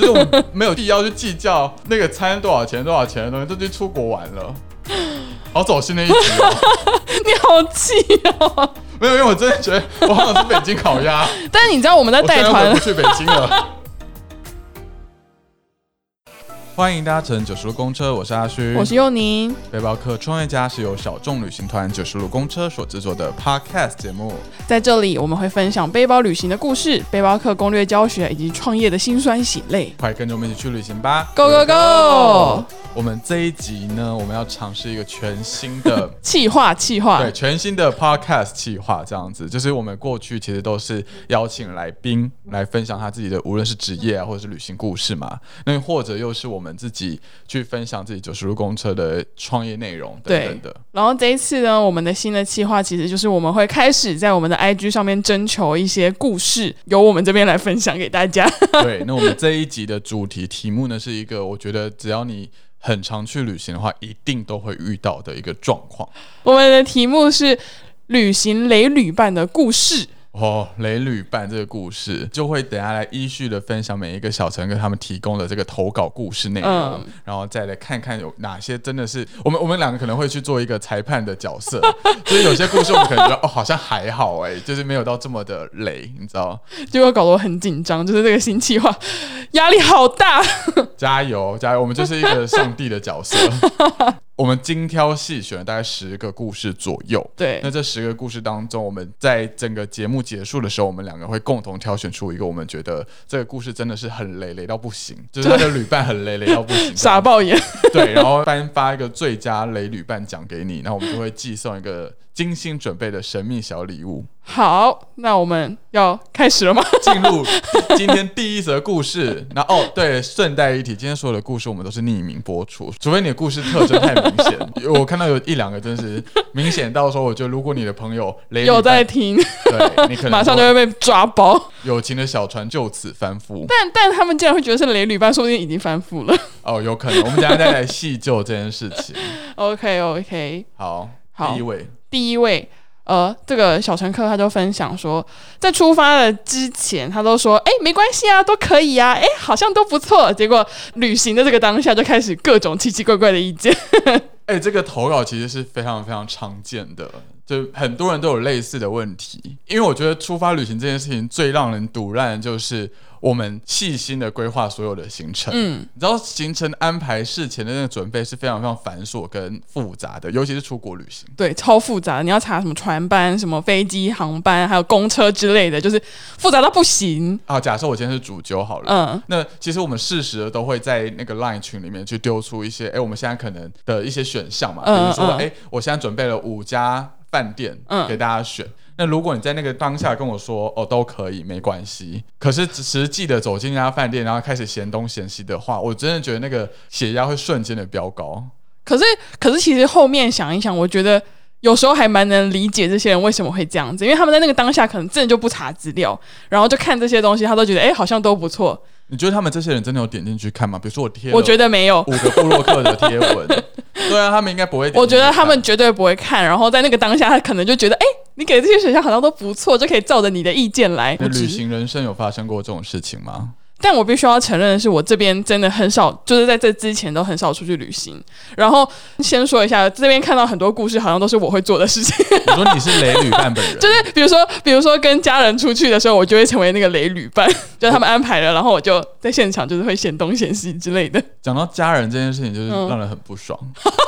就是我们没有必要去计较那个餐多少钱多少钱的东西，都去出国玩了。好走心的一集哦，你好气哦！没有，因为我真的觉得我好想吃北京烤鸭，但是你知道我们在带团去北京了。欢迎搭乘九十路公车，我是阿虚，我是佑宁。背包客创业家，是由小众旅行团九十路公车所制作的 Podcast 节目。在这里，我们会分享背包旅行的故事、背包客攻略教学以及创业的辛酸血泪。快跟着我们一起去旅行吧 Go go go！我们这一集呢，我们要尝试一个全新的 气划气划对，全新的 podcast 企划，这样子，就是我们过去其实都是邀请来宾来分享他自己的，无论是职业啊，或者是旅行故事嘛，那或者又是我们自己去分享自己九十路公车的创业内容等等的。然后这一次呢，我们的新的计划其实就是我们会开始在我们的 IG 上面征求一些故事，由我们这边来分享给大家。对，那我们这一集的主题题目呢，是一个我觉得只要你很常去旅行的话，一定都会遇到的一个状况。我们的题目是旅行雷旅伴的故事。哦，雷旅伴这个故事就会等下来依序的分享每一个小陈跟他们提供的这个投稿故事内容，嗯然后再来看看有哪些真的是我们我们两个可能会去做一个裁判的角色，就是有些故事我们可能觉得哦好像还好哎、就是没有到这么的雷，你知道？结果搞得我很紧张，就是这个新计划压力好大。加油加油，我们就是一个上帝的角色。我们精挑细选了大概十个故事左右，对。那这十个故事当中，我们在整个节目结束的时候，我们两个会共同挑选出一个我们觉得这个故事真的是很雷雷到不行，就是他的旅伴很雷雷到不行，傻爆眼，对，然后颁发一个最佳雷旅伴奖给你，那我们就会寄送一个精心准备的神秘小礼物。好，那我们要开始了吗？进入今天第一则故事。那哦，对，顺带一提，今天所有的故事我们都是匿名播出，除非你的故事特征太明显。我看到有一两个真是明显到说，我觉得如果你的朋友雷旅有在伴听，对你可能马上就会被抓包。友情的小船就此翻覆。但但他们竟然会觉得是雷旅伴，说不定已经翻覆了。哦，有可能，我们等下再来细究这件事情。OK OK，好，好第一位，第一位。呃，这个小乘客他就分享说，在出发的之前，他都说，哎，没关系啊，都可以啊，哎，好像都不错。结果旅行的这个当下，就开始各种奇奇怪怪的意见。哎、这个投稿其实是非常非常常见的，就很多人都有类似的问题。因为我觉得出发旅行这件事情最让人堵烂的就是我们细心的规划所有的行程。嗯，你知道行程安排事前的那个准备是非常非常繁琐跟复杂的，尤其是出国旅行。对，超复杂的，你要查什么船班、什么飞机、航班，还有公车之类的，就是复杂到不行。啊，假设我今天是主揪好了，嗯，那其实我们适时的都会在那个 LINE 群里面去丢出一些，哎、我们现在可能的一些选项嘛，比嗯如说，嗯哎、我现在准备了五家饭店，嗯给大家选。那如果你在那个当下跟我说，哦，都可以，没关系。可是实际的走进那家饭店，然后开始嫌东嫌西的话，我真的觉得那个血压会瞬间的飙高。可是可是其实后面想一想，我觉得有时候还蛮能理解这些人为什么会这样子，因为他们在那个当下可能真的就不查资料，然后就看这些东西，他都觉得哎、好像都不错。你觉得他们这些人真的有点进去看吗？比如说我贴，我觉得没有。五个布洛克的贴文，对啊，他们应该不会。我觉得他们绝对不会看，然后在那个当下，他可能就觉得，哎、你给这些选项好像都不错，就可以照着你的意见来。那旅行人生有发生过这种事情吗？但我必须要承认的是，我这边真的很少，就是在这之前都很少出去旅行。然后先说一下，这边看到很多故事，好像都是我会做的事情，我说你是雷旅伴本人，就是比如说，比如说跟家人出去的时候，我就会成为那个雷旅伴，就他们安排了，然后我就在现场就是会嫌东嫌西之类的。讲到家人这件事情，就是嗯让人很不爽，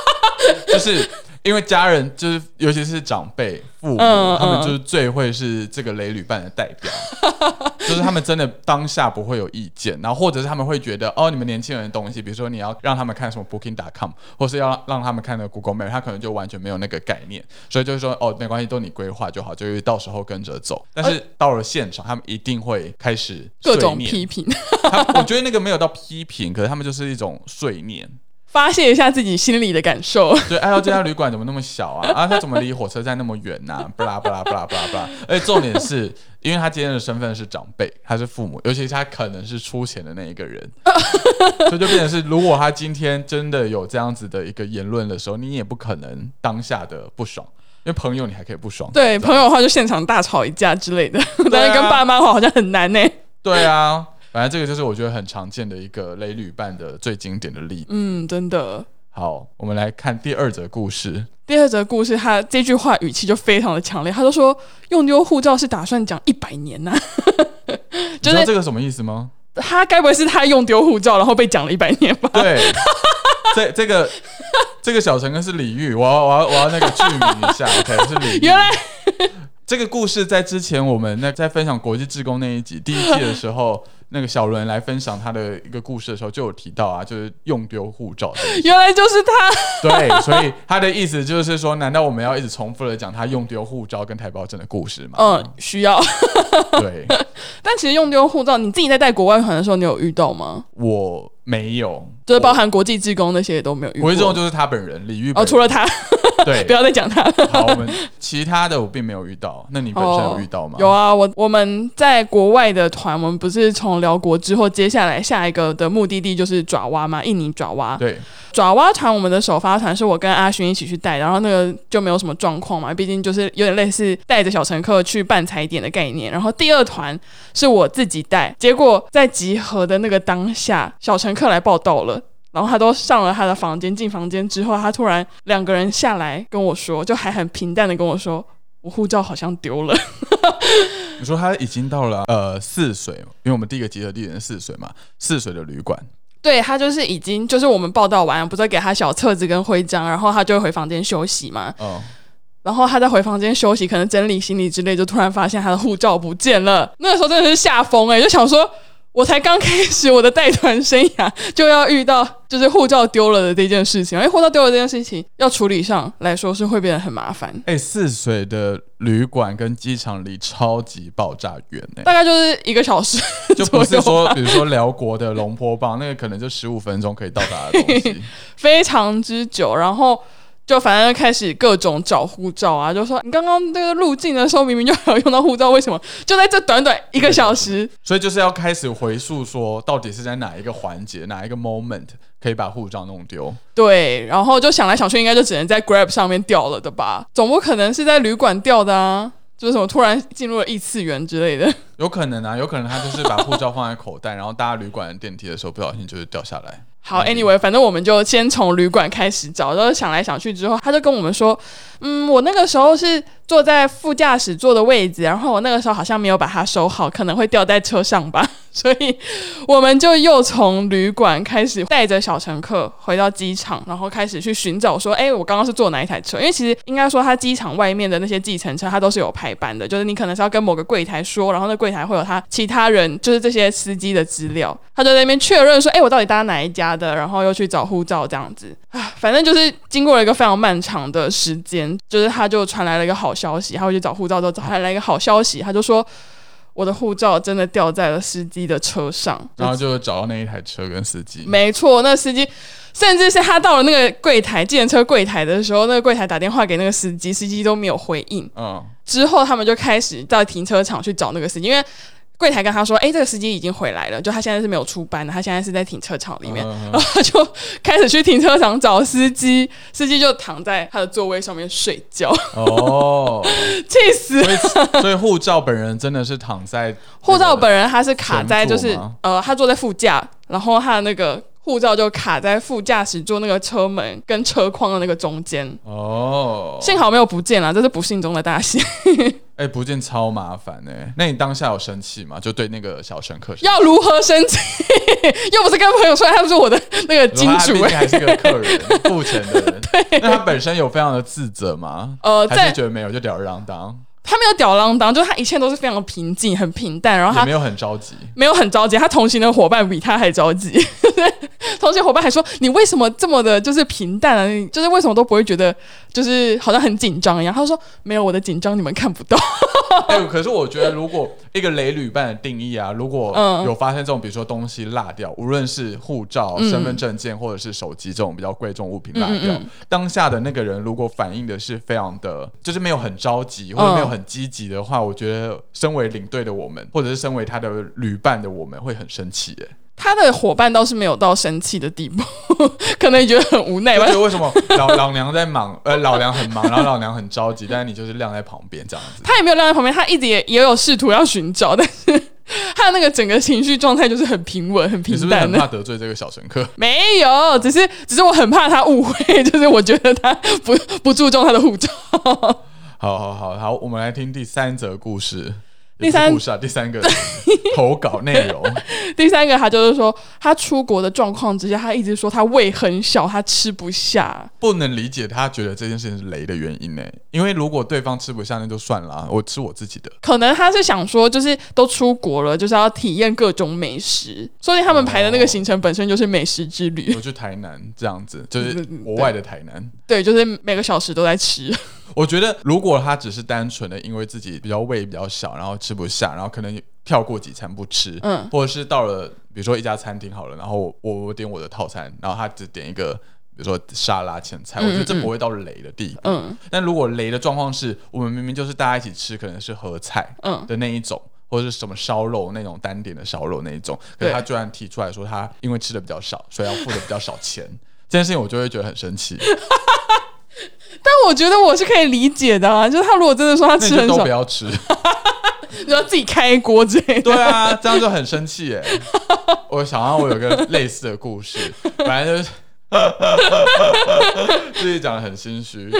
就是因为家人就是尤其是长辈、父母，嗯他们嗯就是最会是这个雷旅伴的代表，就是他们真的当下不会有意见，然后或者是他们会觉得哦，你们年轻人的东西，比如说你要让他们看什么 Booking.com，或是要让他们看那个 Google Map，他可能就完全没有那个概念，所以就是说哦，没关系，都你规划就好，就是到时候跟着走。但是到了现场，他们一定会开始各种碎念批评，他我觉得那个没有到批评，可是他们就是一种碎念。发泄一下自己心里的感受。对，哎呦，这家旅馆怎么那么小啊？啊，他怎么离火车站那么远呐、巴拉巴拉巴拉巴拉。而且重点是，因为他今天的身份是长辈，他是父母，尤其是他可能是出钱的那一个人，所以就变成是，如果他今天真的有这样子的一个言论的时候，你也不可能当下的不爽，因为朋友你还可以不爽。对朋友的话，就现场大吵一架之类的，但是啊跟爸妈的话好像很难呢、对啊，反正这个就是我觉得很常见的一个雷旅伴的最经典的例子。嗯，真的。好，我们来看第二则故事。第二则故事，他这句话语气就非常的强烈，他就说用丢护照是打算讲一百年呐、你就是知道这个什么意思吗？他该不会是他用丢护照，然后被讲了一百年吧？对，这这个这个小陈哥是李煜，我要我要我要那个剧名一下，OK，是李煜。原来这个故事在之前我们那在分享国际志工那一集第一季的时候，那个小伦来分享他的一个故事的时候就有提到啊，就是用丢护照 原来就是他，对，所以他的意思就是说，难道我们要一直重复的讲他用丢护照跟台胞证的故事吗？嗯，需要。对，但其实用丢护照，你自己在带国外团的时候，你有遇到吗？我没有，就是包含国际职工那些也都没有遇到。国际志工就是他本人李玉本哦，除了他，对不，要再讲他了。好，我们其他的我并没有遇到，那你本身有遇到吗？有啊，我我们在国外的团，我们不是从辽国之后，接下来下一个的目的地就是爪哇嘛，印尼爪哇。对，爪哇团，我们的首发团是我跟阿勋一起去带，然后那个就没有什么状况嘛，毕竟就是有点类似带着小乘客去办踩点的概念。然后第二团是我自己带，结果在集合的那个当下，小乘客来报道了。然后他都上了他的房间，进房间之后，他突然两个人下来跟我说，就还很平淡的跟我说，我护照好像丢了。你说他已经到了呃泗水，因为我们第一个集合地点是泗水嘛，泗水的旅馆。对他就是已经就是我们报道完，不是给他小册子跟徽章，然后他就会回房间休息嘛。嗯，然后他在回房间休息，可能整理行李之类，就突然发现他的护照不见了。那个时候真的是吓疯哎，就想说，我才刚开始我的带团生涯，就要遇到就是护照丢了的这件事情。因 为护照丢了这件事情，要处理上来说是会变得很麻烦。哎、泗水的旅馆跟机场离超级爆炸远呢、大概就是一个小时 就不是说，比如说辽国的龙坡棒，那个可能就十五分钟可以到达的东西。非常之久，然后就反正开始各种找护照啊，就说你刚刚那个入境的时候明明就还有用到护照，为什么就在这短短一个小时？所以就是要开始回溯说，到底是在哪一个环节、哪一个 moment 可以把护照弄丢？对，然后就想来想去，应该就只能在 Grab 上面掉了的吧？总不可能是在旅馆掉的啊！就是什么突然进入了异次元之类的。有可能啊，有可能他就是把护照放在口袋，然后搭旅馆的电梯的时候不小心就是掉下来。好，anyway，反正我们就先从旅馆开始找，然后想来想去之后，他就跟我们说，嗯，我那个时候是坐在副驾驶座的位置，然后我那个时候好像没有把它收好，可能会掉在车上吧，所以我们就又从旅馆开始带着小乘客回到机场，然后开始去寻找说，哎，我刚刚是坐哪一台车？因为其实应该说，他机场外面的那些计程车，它都是有排班的，就是你可能是要跟某个柜台说，然后那柜台会有他其他人，就是这些司机的资料，他就在那边确认说，哎，我到底搭哪一家的，然后又去找护照这样子啊，反正就是经过了一个非常漫长的时间，就是他就传来了一个好消息，他会去找护照之后传来一个好消息，他就说。我的护照真的掉在了司机的车上，然后就找到那一台车跟司机。没错，那司机甚至是他到了那个柜台，计程车柜台的时候，那个柜台打电话给那个司机，司机都没有回应。嗯，之后他们就开始到停车场去找那个司机，因为柜台跟他说：“哎、这个司机已经回来了，就他现在是没有出班的，他现在是在停车场里面。嗯然后他就开始去停车场找司机，司机就躺在他的座位上面睡觉，哦，气死！所以所以护照本人真的是躺在 护照本人他是卡在就是呃，他坐在副驾，然后他的那个护照就卡在副驾驶座那个车门跟车框的那个中间。哦，幸好没有不见了，这是不幸中的大幸。哎、不见超麻烦哎、那你当下有生气吗？就对那个小乘客，要如何生气？又不是跟朋友说，他不是我的 那个金主哎、他毕竟还是个客人，付钱的人。那他本身有非常的自责吗？呃，还在是觉得没有就吊儿郎当，他没有吊儿郎当，就是他一切都是非常平静、很平淡，然后他也没有很着急。没有很着急，他同行的伙伴比他还着急。同学伙伴还说：“你为什么这么的，就是平淡啊？你就是为什么都不会觉得，就是好像很紧张一样？”他说：“没有，我的紧张你们看不到。哎、可是我觉得，如果一个雷旅伴的定义啊，如果嗯有发生这种，比如说东西落掉，无论是护照、嗯身份证件或者是手机这种比较贵重物品落掉，嗯嗯当下的那个人如果反应的是非常的，就是没有很着急或者没有很积极的话，我觉得身为领队的我们，或者是身为他的旅伴的我们，会很生气耶。”他的伙伴倒是没有到生气的地步，可能也觉得很无奈吧就觉。得为什么老老娘在忙，呃，老娘很忙，然后老娘很着急，但是你就是晾在旁边这样子。他也没有晾在旁边，他一直也也有试图要寻找，但是 他的那个整个情绪状态就是很平稳、很平淡的。是不是很怕得罪这个小乘客？没有，只是只是我很怕他误会，就是我觉得他不不注重他的护照。好好好好，我们来听第三则故事。第三不是故事啊，第三个投稿内容。第三个，他就是说他出国的状况之下，他一直说他胃很小，他吃不下。不能理解他觉得这件事情是雷的原因呢？因为如果对方吃不下，那就算了啊、我吃我自己的。可能他是想说，就是都出国了，就是要体验各种美食，所以他们排的那个行程本身就是美食之旅。我去台南这样子，就是国外的台南。对，就是每个小时都在吃。我觉得如果他只是单纯的因为自己比较胃比较小，然后吃不下，然后可能跳过几餐不吃，嗯或者是到了比如说一家餐厅好了，然后我我我点我的套餐，然后他只点一个。比如说沙拉前菜，我觉得这不会到雷的地步。嗯但如果雷的状况是我们明明就是大家一起吃，可能是合菜嗯，的那一种，或者是什么烧肉那种单点的烧肉那一种，可是他居然提出来说他因为吃的比较少，所以要付的比较少钱，这件事情我就会觉得很生气。但我觉得我是可以理解的啊，就是他如果真的说他吃很少都不，要吃。你要自己开锅之类的。对啊，这样就很生气耶。我想到我有个类似的故事，反正就是 自己讲的很心虚。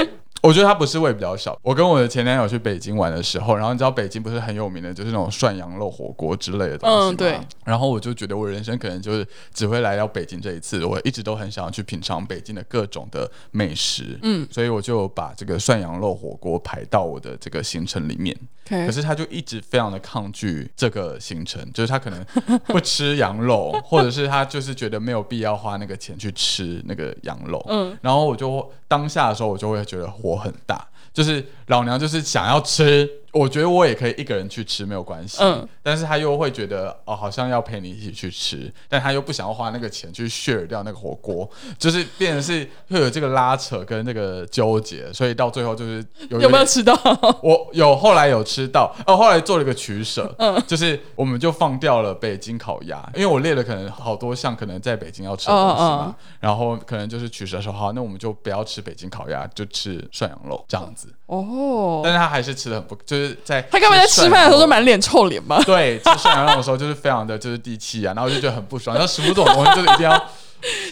我觉得他不是胃比较小。我跟我的前男友去北京玩的时候，然后你知道北京不是很有名的，就是那种涮羊肉火锅之类的东西吗？嗯对。然后我就觉得我人生可能就是只会来到北京这一次，我一直都很想要去品尝北京的各种的美食。嗯，所以我就把这个涮羊肉火锅排到我的这个行程里面。可是他就一直非常的抗拒这个行程，就是他可能不吃羊肉，或者是他就是觉得没有必要花那个钱去吃那个羊肉。嗯，然后我就当下的时候，我就会觉得火很大，就是老娘就是想要吃，我觉得我也可以一个人去吃没有关系。嗯，但是他又会觉得哦，好像要陪你一起去吃，但他又不想要花那个钱去 share 掉那个火锅，就是变成是会有这个拉扯跟那个纠结，所以到最后就是有有没有吃到？我有后来有吃到，哦，后来做了一个取舍，嗯，就是我们就放掉了北京烤鸭，因为我列了可能好多项可能在北京要吃的东西嘛，然后可能就是取舍说好，那我们就不要吃北京烤鸭，就吃涮羊肉这样子，哦，但是他还是吃的很不，就是在他刚才在吃饭的时候都。满脸臭脸嘛？对，吃涮羊肉的时候就是非常的就是地气啊，然后就觉得很不爽。然后食物这种东西就是一定要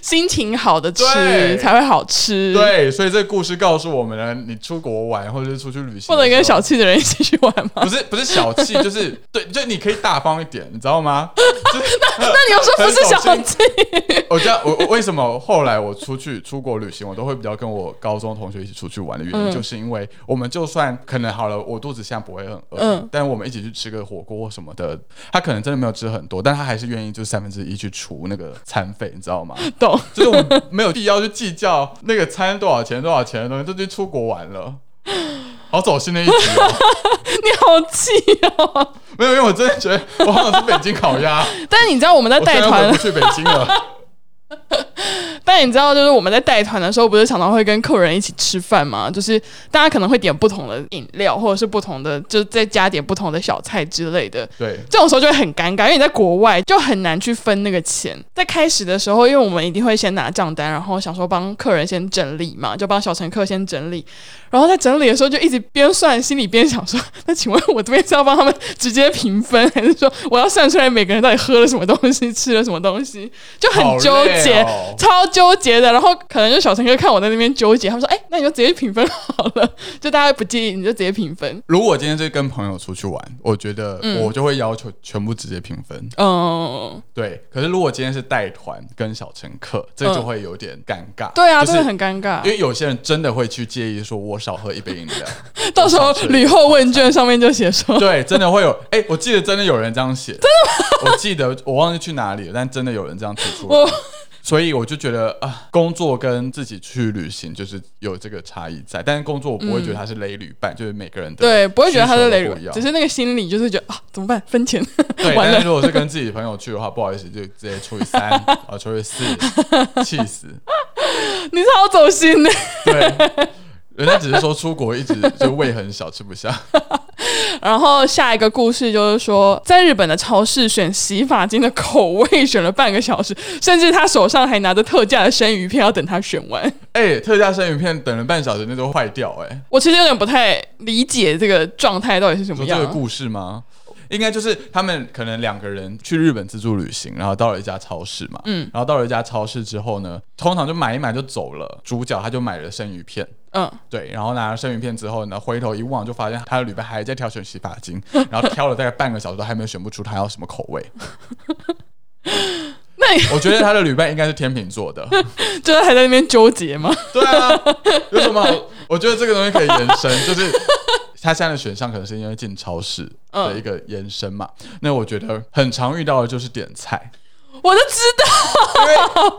心情好的吃对才会好吃，，对，所以这个故事告诉我们呢，你出国玩或者是出去旅行，不能跟小气的人一起去玩吗？不是不是小气，就是对，就你可以大方一点，你知道吗？那那你又说不是小气？我知道，我我为什么后来我出去出国旅行，我都会比较跟我高中同学一起出去玩的原因，嗯就是因为我们就算可能好了，我肚子现在不会很饿，嗯但我们一起去吃个火锅或什么的，他可能真的没有吃很多，但他还是愿意就三分之一去除那个餐费，你知道吗？懂？就是我们没有必要去计较那个餐多少钱多少钱的东西，都去出国玩了。好走心的一集哦，你好气哦！没有，因为我真的觉得我好想吃北京烤鸭，但是你知道我们在带团不，去北京了。但你知道就是我们在带团的时候，不是常常会跟客人一起吃饭吗？就是大家可能会点不同的饮料，或者是不同的，就是再加点不同的小菜之类的。对，这种时候就会很尴尬，因为你在国外就很难去分那个钱。在开始的时候，因为我们一定会先拿账单，然后想说帮客人先整理嘛，就帮小乘客先整理。然后在整理的时候，就一直边算，心里边想说：那请问我这边是要帮他们直接平分，还是说我要算出来每个人到底喝了什么东西，吃了什么东西？就很纠结。好累哦超纠结的，然后可能就小乘客看我在那边纠结，他们说：“哎、那你就直接平分好了，就大家不介意，你就直接平分。如果今天是跟朋友出去玩，我觉得嗯我就会要求全部直接平分。”嗯，对，可是如果今天是带团跟小乘客，这就会有点尴尬。对啊，就是真的很尴尬因。为有些人真的会去介意，说我少喝一杯饮料。到时候旅后问卷上面就写说，对，真的会有。哎、我记得真的有人这样写。真的吗？我记得我忘记去哪里了，但真的有人这样提出来。我所以我就觉得啊，工作跟自己去旅行就是有这个差异在，但是工作我不会觉得它是雷旅伴，就是每个人的对不会觉得他是雷人，需求都不一样只是那个心理就是觉得啊，怎么办？分钱对，但是如果是跟自己朋友去的话，不好意思，就直接除以三啊，除以四，气死。你超走心的。对，人家只是说出国一直就胃很小，吃不下。然后下一个故事就是说，在日本的超市选洗发精的口味选了半个小时，甚至他手上还拿着特价的生鱼片要等他选完。哎、特价生鱼片等了半小时，那都坏掉哎、我其实有点不太理解这个状态到底是什么样说这个。故事吗？应该就是他们可能两个人去日本自助旅行，然后到了一家超市嘛，嗯，然后到了一家超市之后呢，通常就买一买就走了。主角他就买了生鱼片，嗯，对，然后拿了生鱼片之后呢，回头一望就发现他的旅伴还在挑选洗发精，然后挑了大概半个小时都还没有选不出他要什么口味。那我觉得他的旅伴应该是天秤座的，就是还在那边纠结吗？对啊，有什么好？我觉得这个东西可以延伸，就是他现在的选项可能是因为进超市的一个延伸嘛。那我觉得很常遇到的就是点菜，我都知道，因为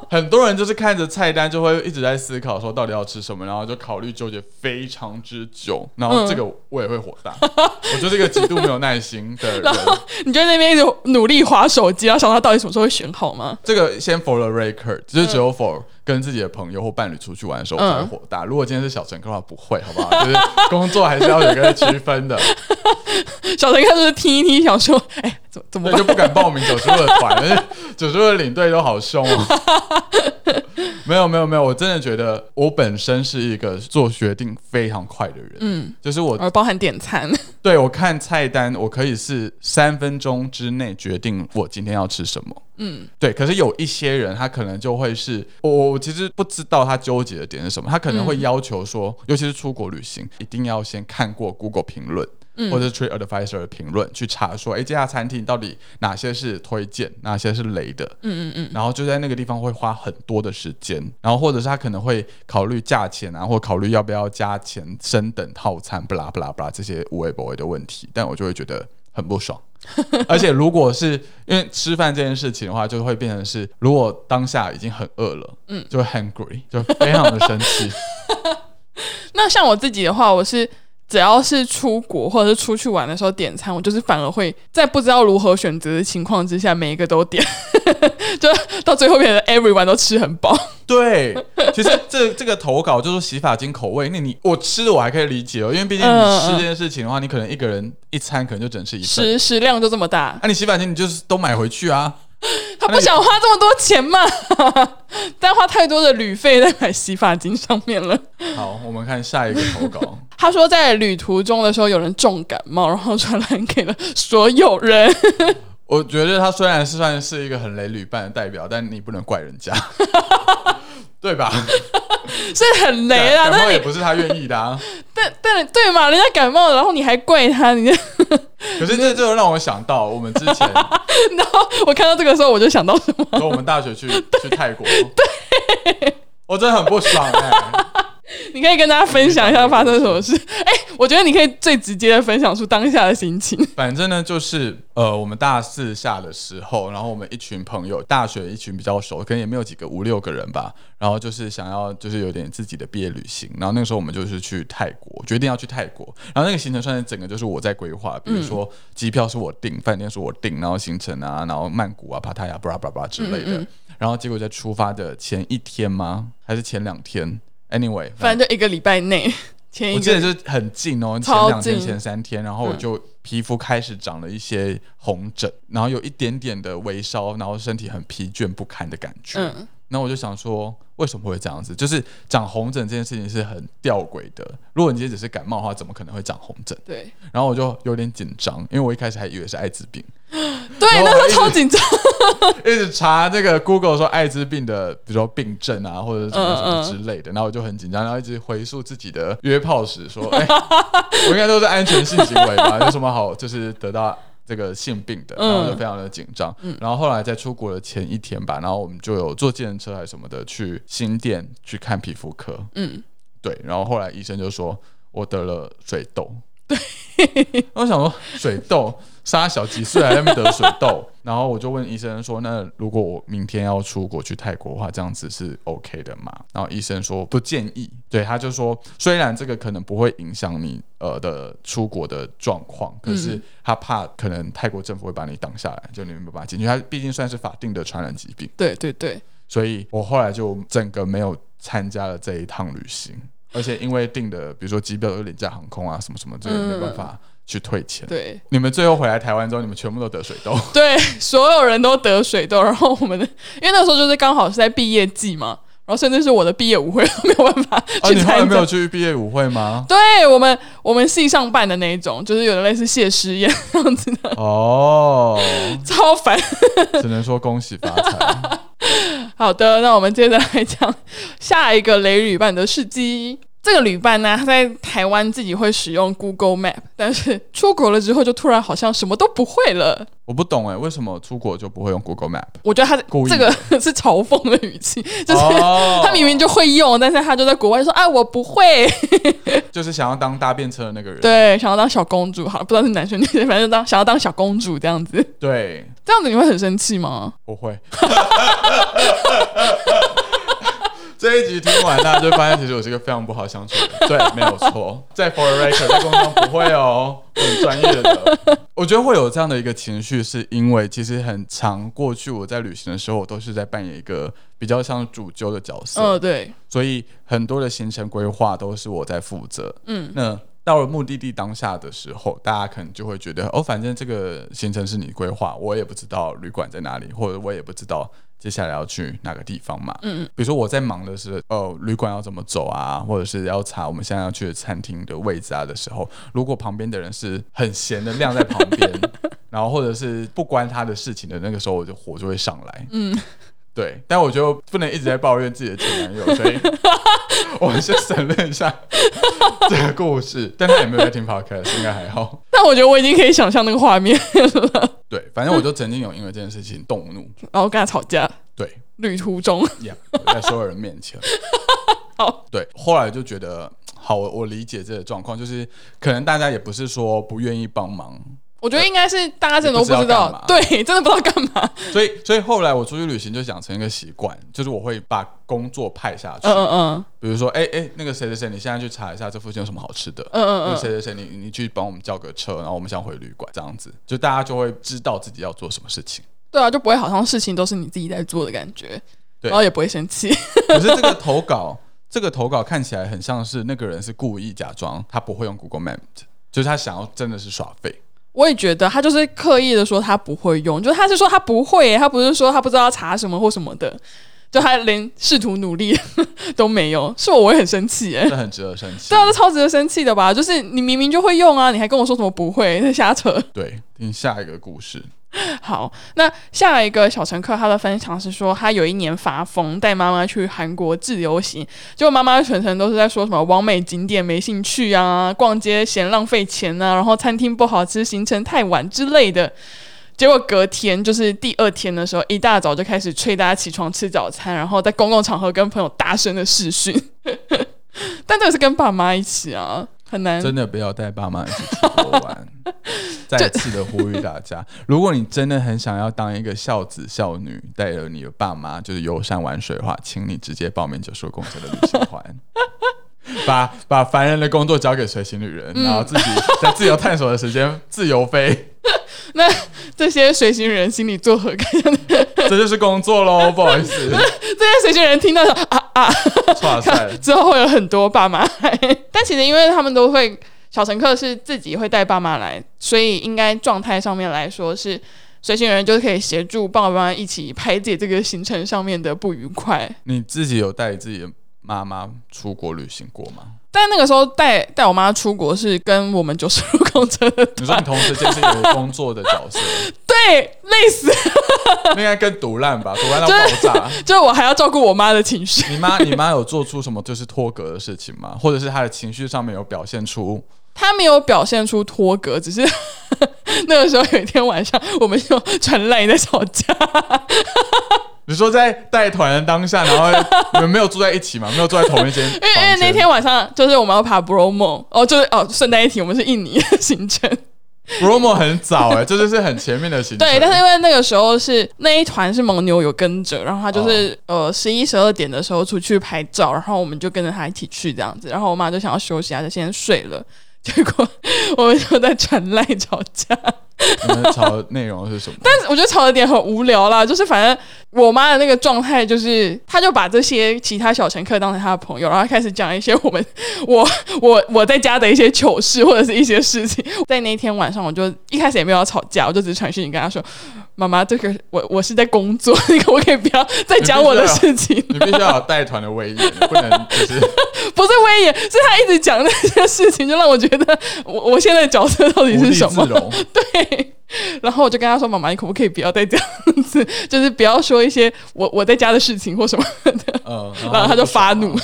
很多人就是看着菜单就会一直在思考说到底要吃什么，然后就考虑纠结非常之久，然后这个我也会火大，我就是一个极度没有耐心的人。你就在那边一直努力划手机，然后想他到底什么时候会选好吗？这个先 for the record，就是只有 for 跟自己的朋友或伴侣出去玩的时候才会火大。如果今天是小乘客的话，不会，好不好？就是工作还是要有一个区分的。小乘客就是听一听，想说，哎，怎怎么我？就不敢报名九十路的团，但是九十路的领队都好凶哦。没有没有没有，我真的觉得我本身是一个做决定非常快的人，嗯，就是我而包含点餐，对我看菜单，我可以是三分钟之内决定我今天要吃什么。嗯，对，可是有一些人，他可能就会是我，我其实不知道他纠结的点是什么，他可能会要求说，尤其是出国旅行，一定要先看过 Google 评论。或者 Trip Advisor 的评论去查说，哎，这家餐厅到底哪些是推荐，哪些是雷的，嗯嗯嗯，然后就在那个地方会花很多的时间，然后或者是他可能会考虑价钱啊，或考虑要不要加钱升等套餐，不啦不啦不啦这些无谓不微的问题，但我就会觉得很不爽。而且如果是因为吃饭这件事情的话，就会变成是，如果当下已经很饿了，嗯就会 hungry，就非常的生气。那像我自己的话，我是只要是出国或者是出去玩的时候点餐，我就是反而会在不知道如何选择的情况之下，每一个都点，就到最后变成 everyone 都吃很饱。对，其实这这个投稿就是洗发精口味，那你我吃的我还可以理解哦，因为毕竟你吃这件事情的话，你可能一个人一餐可能就只能吃一份。食食量就这么大，那、你洗发精你就是都买回去啊？他不想花这么多钱嘛？但花太多的旅费在买洗发精上面了。好，我们看下一个投稿。他说，在旅途中的时候，有人重感冒，然后传染给了所有人。我觉得他虽然是算是一个很雷旅伴的代表，但你不能怪人家，对吧？是很雷啦，感冒也不是他愿意的啊。但但对嘛，人家感冒了，然后你还怪他，你 可是这这就让我想到我们之前然后我看到这个时候，我就想到什么？说我们大学去去泰国，对，我真的很不爽哎、你可以跟大家分享一下发生什么事。哎、我觉得你可以最直接的分享出当下的心情。反正呢，就是呃，我们大四下的时候，然后我们一群朋友，大学一群比较熟，可能也没有几个五六个人吧，然后就是想要就是有点自己的毕业旅行，然后那个时候我们就是去泰国，决定要去泰国，然后那个行程算是整个就是我在规划，比如说机票是我订，饭店是我订，然后行程啊，然后曼谷啊、帕塔亚、布拉布拉布拉之类的，嗯嗯然后结果在出发的前一天吗？还是前两天？Anyway，反正就一个礼拜内，前一我记得就是很近哦，前两天、前三天，然后我嗯就皮肤开始长了一些红疹，然后有一点点的微烧，然后身体很疲倦不堪的感觉。嗯，然后我就想说，为什么会这样子？就是长红疹这件事情是很吊诡的。如果你今天只是感冒的话，怎么可能会长红疹？对然后我就有点紧张，因为我一开始还以为是艾滋病，对，那时候超紧张。一直查这个 Google 说艾滋病的，比如说病症啊，或者什么什么之类的，然后我就很紧张，然后一直回溯自己的约炮史，说，哎、我应该都是安全性行为吧，有什么好就是得到这个性病的，然后就非常的紧张。然后后来在出国的前一天吧，然后我们就有坐计程车还是什么的去新店去看皮肤科，嗯，对，然后后来医生就说我得了水痘。对，我想说水痘，杀小几岁还在那边得水痘，然后我就问医生说，那如果我明天要出国去泰国的话，这样子是 OK 的吗？然后医生说不建议，对，他就说虽然这个可能不会影响你呃的出国的状况，可是他怕可能泰国政府会把你挡下来，就你没有办法进去，他毕竟算是法定的传染疾病。对对对，所以我后来就整个没有参加了这一趟旅行，而且因为订的，比如说机票有廉价航空啊，什么什么，这个没办法去退钱。对你们最后回来台湾之后，你们全部都得水痘，对，所有人都得水痘，然后我们的，因为那时候就是刚好是在毕业季嘛，然后甚至是我的毕业舞会都没有办法哦，去你后来参加。没有去毕业舞会吗？对我们我们系上办的那一种，就是有点类似谢师宴这样子的，哦，超烦。只能说恭喜发财。好的，那我们接着来讲下一个雷旅伴的事迹。这个旅伴呢，他在台湾自己会使用 Google Map，但是出国了之后就突然好像什么都不会了。我不懂哎，为什么出国就不会用 Google Map？我觉得他这个是嘲讽的语气，就是哦他明明就会用，但是他就在国外就说啊我不会，就是想要当搭便车的那个人。对，想要当小公主，好，不知道是男生女生，反正就当想要当小公主这样子，对，这样子你会很生气吗？不会。这一集听完，大家就发现其实我是一个非常不好相处的人。对，没有错，在 For a Record 在工作不会哦，我很专业的。我觉得会有这样的一个情绪，是因为其实很长过去我在旅行的时候，我都是在扮演一个比较像主揪的角色。嗯、对，所以很多的行程规划都是我在负责。嗯，那到了目的地当下的时候，大家可能就会觉得，哦，反正这个行程是你规划，我也不知道旅馆在哪里，或者我也不知道接下来要去哪个地方嘛。嗯嗯，比如说我在忙的是，哦，旅馆要怎么走啊，或者是要查我们现在要去的餐厅的位置啊的时候，如果旁边的人是很闲的晾在旁边，然后或者是不关他的事情的那个时候，我就火就会上来。嗯，对，但我就不能一直在抱怨自己的前男友，所以我们先省略一下这个故事。但他也没有在听 podcast，应该还好。但我觉得我已经可以想象那个画面了，对，反正我就曾经有因为这件事情动怒，然后跟他吵架，对，旅途中，呀，在所有人面前。好，对，后来就觉得，好，我我理解这个状况，就是可能大家也不是说不愿意帮忙，我觉得应该是大家真的都不知道对，真的不知道干嘛，所以所以后来我出去旅行就养成一个习惯，就是我会把工作派下去，嗯嗯嗯。比如说，哎、哎、那个谁谁谁，你现在去查一下这附近有什么好吃的。嗯嗯谁谁谁，你你去帮我们叫个车，然后我们想回旅馆，这样子，就大家就会知道自己要做什么事情。对啊，就不会好像事情都是你自己在做的感觉，对。然后也不会生气，可是这个投稿，这个投稿看起来很像是那个人是故意假装他不会用 Google Map，就是他想要真的是耍废。我也觉得他就是刻意的说他不会用，就他是说他不会耶，他不是说他不知道查什么或什么的，就他连试图努力 都没有，是我我也很生气哎。这很值得生气。对啊，这超值得生气的吧？就是你明明就会用啊，你还跟我说什么不会，那瞎扯。对，听下一个故事。好，那下一个小乘客他的分享是说，他有一年发疯，带妈妈去韩国自由行，结果妈妈全程都是在说什么完美景点没兴趣啊，逛街嫌浪费钱啊，然后餐厅不好吃，行程太晚之类的。结果隔天就是第二天的时候，一大早就开始催大家起床吃早餐，然后在公共场合跟朋友大声的视讯。但这个是跟爸妈一起啊，很难。真的不要带爸妈一起出国玩。再次的呼吁大家，如果你真的很想要当一个孝子孝女，带着你的爸妈就是游山玩水的话，请你直接报名九十公车的旅行团。把把凡人的工作交给随行旅人，然后自己在自由探索的时间自由飞，那这些随行人心里作何感想？这就是工作喽。不好意思，这些随行人听到说啊啊，哇塞，之后会有很多爸妈来，但其实因为他们都会小乘客是自己会带爸妈来，所以应该状态上面来说是随行人就是可以协助爸爸妈妈一起排解这个行程上面的不愉快。你自己有带自己的妈妈出国旅行过吗？但那个时候带带我妈出国是跟我们九十路公车的你说你同时兼是有工作的角色，对累死，那应该更毒烂吧？毒烂到爆炸。就是我还要照顾我妈的情绪。你妈，你妈有做出什么就是脱格的事情吗？或者是她的情绪上面有表现出？她没有表现出脱格，只是 那个时候有一天晚上，我们就传来在吵架。你说在带团的当下，然后你们没有住在一起嘛？没有住在同一间间？因为因为那天晚上就是我们要爬 Bromo，哦，就是哦，顺带一提，我们是印尼的行程。Bromo 很早哎、这就是很前面的行程。对，但是因为那个时候是那一团是蒙牛有跟着，然后他就是、呃十一十二点的时候出去拍照，然后我们就跟着他一起去这样子，然后我妈就想要休息啊，就先睡了。结果我们就在传赖吵架，你们吵的内容是什么？但是我觉得吵的点很无聊啦，就是反正我妈的那个状态就是，她就把这些其他小乘客当成她的朋友，然后开始讲一些我们我我我在家的一些糗事或者是一些事情。在那一天晚上，我就一开始也没有要吵架，我就只是传讯息跟她说，妈妈，这个我我是在工作，你可不可以不要再讲我的事情？你必须要有带团的威严，不能就是 不是威严，是他一直讲那些事情，就让我觉得我我现在的角色到底是什么？对。然后我就跟他说：“妈妈，你可不可以不要再这样子，就是不要说一些我我在家的事情或什么的。”嗯，然后他就发怒，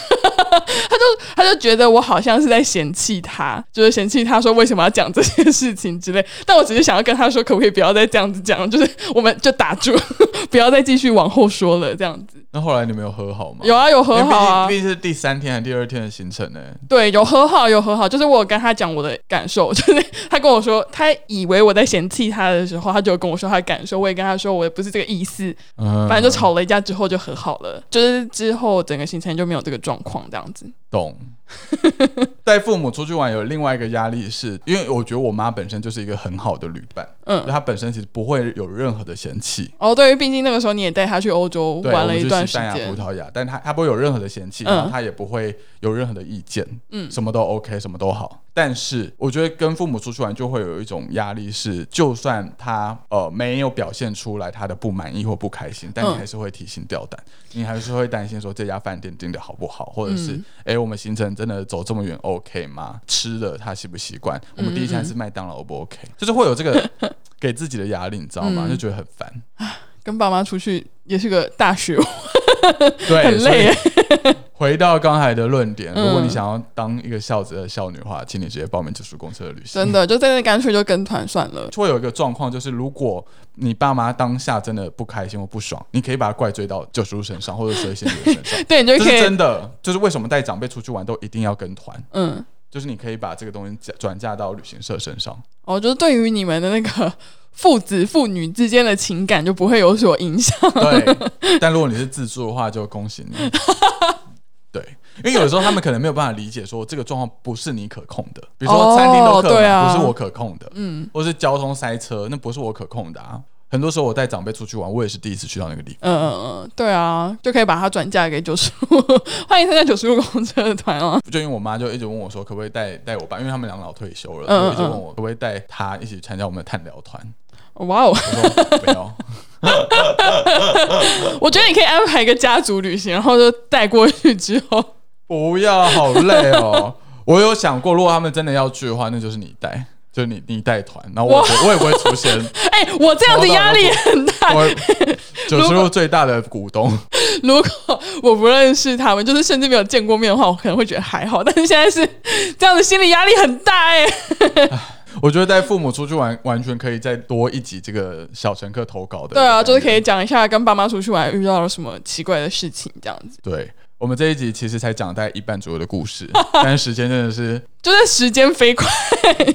他就觉得我好像是在嫌弃他，就是嫌弃他说为什么要讲这些事情之类。但我只是想要跟他说，可不可以不要再这样子讲，就是我们就打住，不要再继续往后说了，这样子。那后来你们有和好吗？有啊，有和好啊。毕竟是第三天还是第二天的行程呢？对，有和好，有和好。就是我跟他讲我的感受，就是他跟我说，他以为我在嫌弃他的时候，他就跟我说他的感受。我也跟他说，我也不是这个意思。嗯，反正就吵了一架之后就和好了。就是之后整个行程就没有这个状况，这样子。懂。带父母出去玩有另外一个压力，是因为我觉得我妈本身就是一个很好的旅伴，嗯，他本身其实不会有任何的嫌弃。哦，对于毕竟那个时候你也带他去欧洲玩了一段时间，葡萄牙，但他他不会有任何的嫌弃，然后他也不会有任何的意见，嗯，什么都 OK，什么都好。但是我觉得跟父母出去玩就会有一种压力，是就算他呃没有表现出来他的不满意或不开心，但你还是会提心吊胆，你还是会担心说这家饭店订的好不好，或者是哎我们行程真的走这么远 OK 吗？吃的他习不习惯？我们第一餐是麦当劳 O 不 OK？就是会有这个 给自己的压力，你知道吗？就觉得很烦。跟爸妈出去也是个大学问，对，很累。回到刚才的论点，如果你想要当一个孝子的孝女的话，请你直接报名九叔公车的旅行。真的，就在那干脆就跟团算了。会有一个状况，就是如果你爸妈当下真的不开心或不爽，你可以把它怪罪到九叔身上，或者随行女身上。对，你就可以真的就是为什么带长辈出去玩都一定要跟团？嗯，就是你可以把这个东西转嫁到旅行社身上。哦，就是对于你们的那个父子父女之间的情感就不会有所影响。对，但如果你是自助的话，就恭喜你。对。因为有的时候他们可能没有办法理解，说这个状况不是你可控的，比如说餐厅都客满，不是我可控的，嗯，或是交通塞车，那不是我可控的啊。很多时候我带长辈出去玩，我也是第一次去到那个地方。嗯嗯嗯，对啊，就可以把它转嫁给九十五，欢迎参加九十五公车的团啊。就因为我妈就一直问我说，可不可以带带我爸，因为他们两老退休了，就一直问我可不可以带他一起参加我们的探聊团。哇哦，不要。我觉得你可以安排一个家族旅行，然后就带过去之后。不要，好累哦！我有想过，如果他们真的要去的话，那就是你带，就是你你带团，然后我我也不会出现。哎，我这样子压力很大。九十路最大的股东，如果我不认识他们，就是甚至没有见过面的话，我可能会觉得还好。但是现在是这样子，心理压力很大哎。我觉得带父母出去玩，完全可以再多一集这个小乘客投稿的。对啊，就是可以讲一下跟爸妈出去玩遇到了什么奇怪的事情，这样子。对。我们这一集其实才讲大概一半左右的故事，但是时间真的是，就是时间飞快。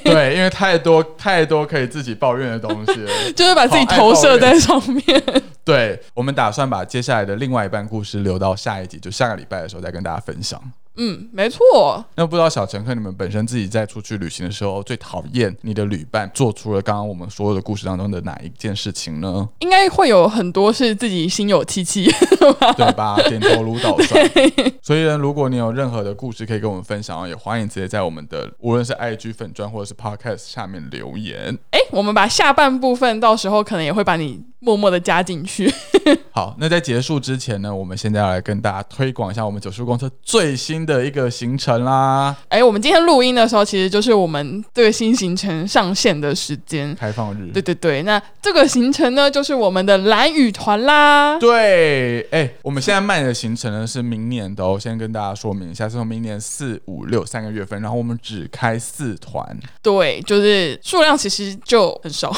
对，因为太多太多可以自己抱怨的东西了，就是把自己投射在上面。对，我们打算把接下来的另外一半故事留到下一集，就下个礼拜的时候再跟大家分享。嗯，没错。那不知道小乘客，你们本身自己在出去旅行的时候，最讨厌你的旅伴做出了刚刚我们所有的故事当中的哪一件事情呢？应该会有很多是自己心有戚戚，对吧？点头如捣蒜。所以呢，如果你有任何的故事可以跟我们分享，也欢迎直接在我们的无论是 IG 粉砖或者是 Podcast 下面留言。哎，我们把下半部分到时候可能也会把你。默默的加进去。好，那在结束之前呢，我们现在要来跟大家推广一下我们九叔公车最新的一个行程啦。哎，我们今天录音的时候，其实就是我们这个新行程上线的时间，开放日。对对对，那这个行程呢，就是我们的蓝雨团啦。对，哎，我们现在卖的行程呢是明年的，我先跟大家说明一下，是从明年四五六三个月份，然后我们只开四团。对，就是数量其实就很少，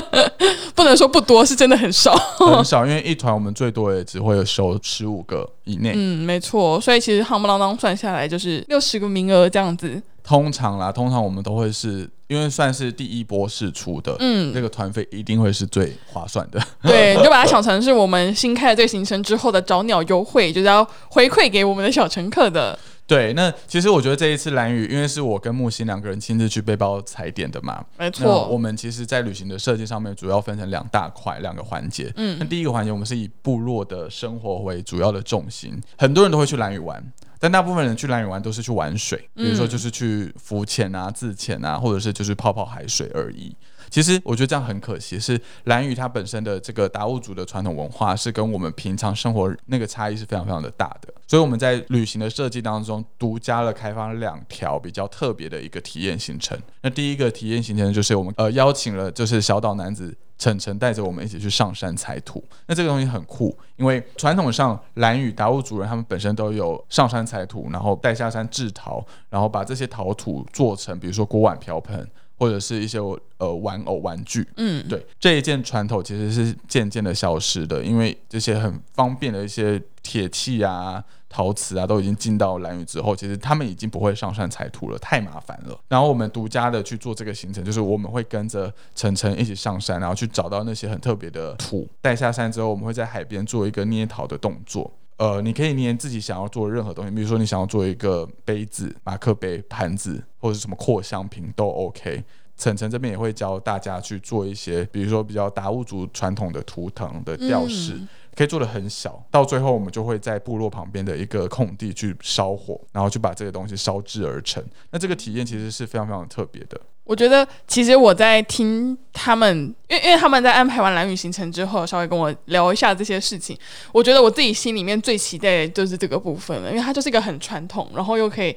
不能说不多是。真的很少，很少，因为一团我们最多也只会收十五个以内。嗯，没错，所以其实夯不啷当算下来就是六十个名额这样子。通常啦，通常我们都会是因为算是第一波试出的，嗯，那个团费一定会是最划算的。对，你就把它想成是我们新开的这个行程之后的找鸟优惠，就是要回馈给我们的小乘客的。对，那其实我觉得这一次蓝雨，因为是我跟木星两个人亲自去背包踩点的嘛，没错。我们其实，在旅行的设计上面，主要分成两大块、两个环节。嗯，那第一个环节，我们是以部落的生活为主要的重心，很多人都会去蓝屿玩。但大部分人去蓝屿玩都是去玩水，比如说嗯就是去浮潜啊、自潜啊，或者是就是泡泡海水而已。其实我觉得这样很可惜，是蓝屿它本身的这个达悟族的传统文化是跟我们平常生活那个差异是非常非常的大的，所以我们在旅行的设计当中，独家了开发了两条比较特别的一个体验行程。那第一个体验行程就是我们呃邀请了就是小岛男子晨晨带着我们一起去上山采土。那这个东西很酷，因为传统上蓝雨达悟族人他们本身都有上山采土，然后带下山制陶，然后把这些陶土做成比如说锅碗瓢盆。或者是一些呃玩偶玩具，嗯，对这一件传统其实是渐渐的消失的，因为这些很方便的一些铁器啊、陶瓷啊，都已经进到蓝屿之后，其实他们已经不会上山采土了，太麻烦了。然后我们独家的去做这个行程，就是我们会跟着晨晨一起上山，然后去找到那些很特别的土，带下山之后，我们会在海边做一个捏陶的动作。呃，你可以捏自己想要做任何东西，比如说你想要做一个杯子、马克杯、盘子，或者是什么扩香瓶都 OK。晨晨这边也会教大家去做一些，比如说比较达悟族传统的图腾的吊饰，嗯可以做的很小。到最后，我们就会在部落旁边的一个空地去烧火，然后去把这个东西烧制而成。那这个体验其实是非常非常特别的。我觉得其实我在听他们，因为因为他们在安排完蓝雨行程之后，稍微跟我聊一下这些事情。我觉得我自己心里面最期待的就是这个部分了，因为它就是一个很传统，然后又可以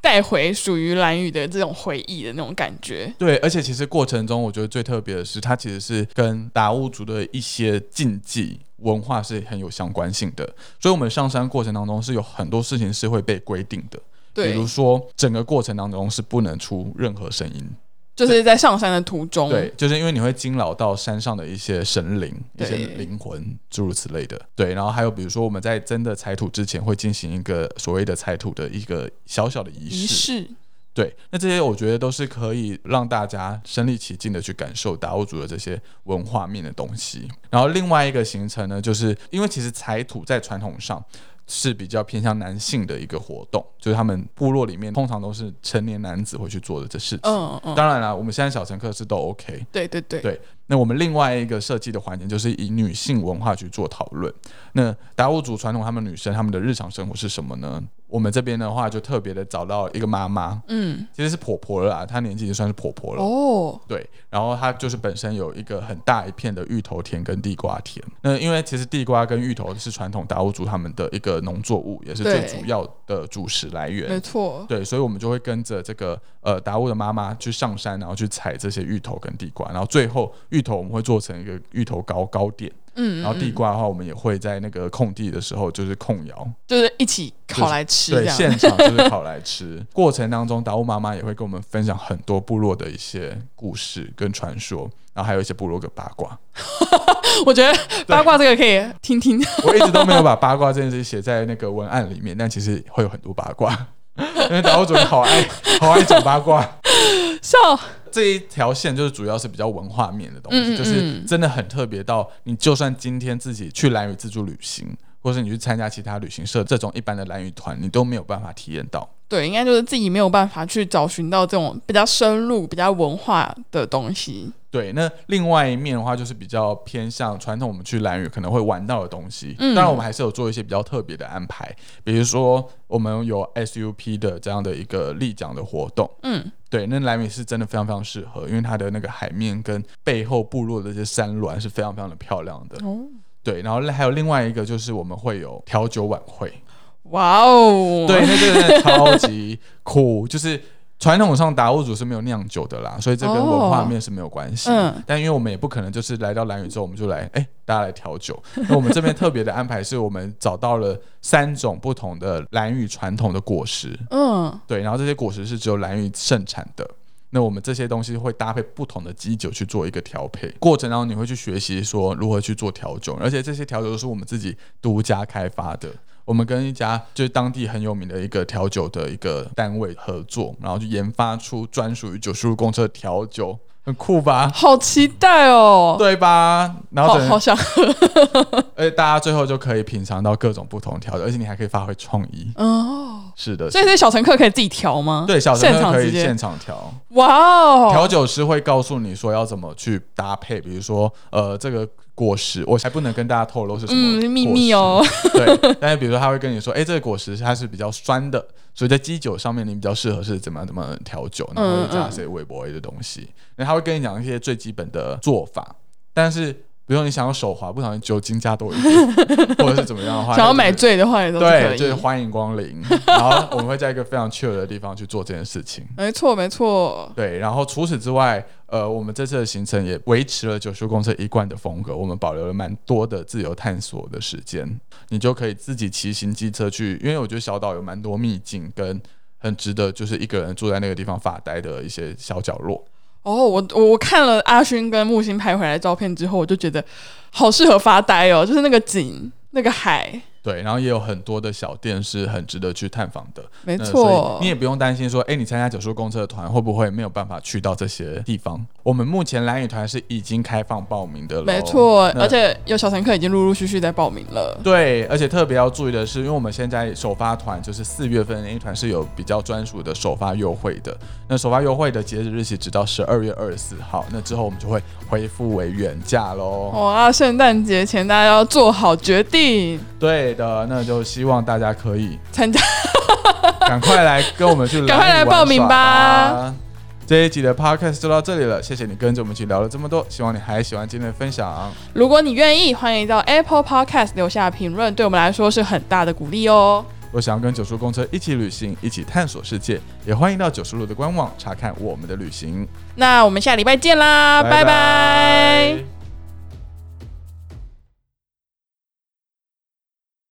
带回属于蓝雨的这种回忆的那种感觉。对，而且其实过程中，我觉得最特别的是，它其实是跟达悟族的一些禁忌文化是很有相关性的。所以，我们上山过程当中是有很多事情是会被规定的，比如，说整个过程当中是不能出任何声音。就是在上山的途中，对，就是因为你会惊扰到山上的一些神灵、一些灵魂，诸如此类的。对，然后还有比如说我们在真的采土之前会进行一个所谓的采土的一个小小的仪仪式。式，对，那这些我觉得都是可以让大家身临其境的去感受达悟族的这些文化面的东西。然后另外一个行程呢，就是因为其实采土在传统上。是比较偏向男性的一个活动，就是他们部落里面通常都是成年男子会去做的这事情。嗯嗯，当然啦，我们现在小乘客是都 OK，对对对，对那我们另外一个设计的环节就是以女性文化去做讨论。那达悟族传统，他们女生他们的日常生活是什么呢？我们这边的话就特别的找到一个妈妈，嗯，其实是婆婆了啦，她年纪已经算是婆婆了。哦，对，然后她就是本身有一个很大一片的芋头田跟地瓜田。那因为其实地瓜跟芋头是传统达悟族他们的一个农作物，也是最主要的主食来源。没错，对，所以我们就会跟着这个呃达悟的妈妈去上山，然后去采这些芋头跟地瓜，然后最后芋头我们会做成一个芋头糕糕点，嗯，然后地嗯瓜的话，我们也会在那个空地的时候就是控窑，就是一起烤来吃这对，样，现场就是烤来吃。过程当中，达悟妈妈也会跟我们分享很多部落的一些故事跟传说，然后还有一些部落的八卦。我觉得 八卦这个可以听听，我一直都没有把八卦这件事写在那个文案里面，但其实会有很多八卦，因为达悟族人好爱好爱讲八卦。笑，这一条线就是主要是比较文化面的东西，嗯嗯就是真的很特别到你就算今天自己去蓝屿自助旅行，或是你去参加其他旅行社这种一般的蓝屿团，你都没有办法体验到。对，应该就是自己没有办法去找寻到这种比较深入、比较文化的东西。对，那另外一面的话，就是比较偏向传统，我们去蓝屿可能会玩到的东西。嗯当然，我们还是有做一些比较特别的安排，比如说我们有 SUP 的这样的一个立桨的活动。嗯，对，那蓝屿是真的非常非常适合，因为它的那个海面跟背后部落的这些山峦是非常非常的漂亮的。哦，对，然后还有另外一个就是我们会有调酒晚会，哇哦，对，，那这个真的超级酷，就是传统上达悟族是没有酿酒的啦，所以这跟文化面是没有关系。嗯但因为我们也不可能就是来到蓝屿之后我们就来，哎、大家来调酒。那我们这边特别的安排是我们找到了三种不同的蓝屿传统的果实，嗯，对，然后这些果实是只有蓝屿盛产的。那我们这些东西会搭配不同的基酒去做一个调配，过程当中你会去学习说如何去做调酒，而且这些调酒都是我们自己独家开发的。我们跟一家就是当地很有名的一个调酒的一个单位合作，然后就研发出专属于九十路公车的调酒，很酷吧？好期待哦，对吧？然后好好想，而 且大家最后就可以品尝到各种不同的调酒，而且你还可以发挥创意。哦，是的，所以这些小乘客可以自己调吗？对小乘客可以现场调。哇哦，调酒师会告诉你说要怎么去搭配，比如说呃这个果实，我才不能跟大家透露是什么、嗯，秘密。哦。对，但是比如说他会跟你说，哎、这个果实它是比较酸的，所以在基酒上面你比较适合是怎么样怎么样调酒，然后会加一些微博的东西。那他会跟你讲一些最基本的做法，但是比如说你想要手滑，不小心酒精加多一 点，或者是怎么样的话，想要买醉的话也都对，就是欢迎光临。然后我们会在一个非常 chill 的地方去做这件事情。没错，没错。对，然后除此之外，呃，我们这次的行程也维持了九叔公车一贯的风格，我们保留了蛮多的自由探索的时间，你就可以自己骑行机车去，因为我觉得小岛有蛮多秘境跟很值得就是一个人住在那个地方发呆的一些小角落。哦，我我我看了阿勋跟木星拍回来照片之后，我就觉得好适合发呆哦，就是那个景、那个海，对，然后也有很多的小店是很值得去探访的。没错你。也不用担心说，哎，你参加九叔公车的团会不会没有办法去到这些地方？我们目前蓝雨团是已经开放报名的了，没错，而且有小乘客已经陆陆续续在报名了。对，而且特别要注意的是，因为我们现在首发团就是四月份那一团是有比较专属的首发优惠的。那首发优惠的截止日期直到十二月二十四号，那之后我们就会恢复为原价喽。哇，圣诞节前大家要做好决定，对的，那就希望大家可以参加。赶快来跟我们去 赶快来报名吧。这一集的 podcast 就到这里了，谢谢你跟着我们一起聊了这么多，希望你还喜欢今天的分享。如果你愿意，欢迎到 Apple Podcast 留下评论，对我们来说是很大的鼓励哦。若想要跟九叔公车一起旅行，一起探索世界，也欢迎到九叔路的官网查看我们的旅行。那我们下礼拜见啦，拜拜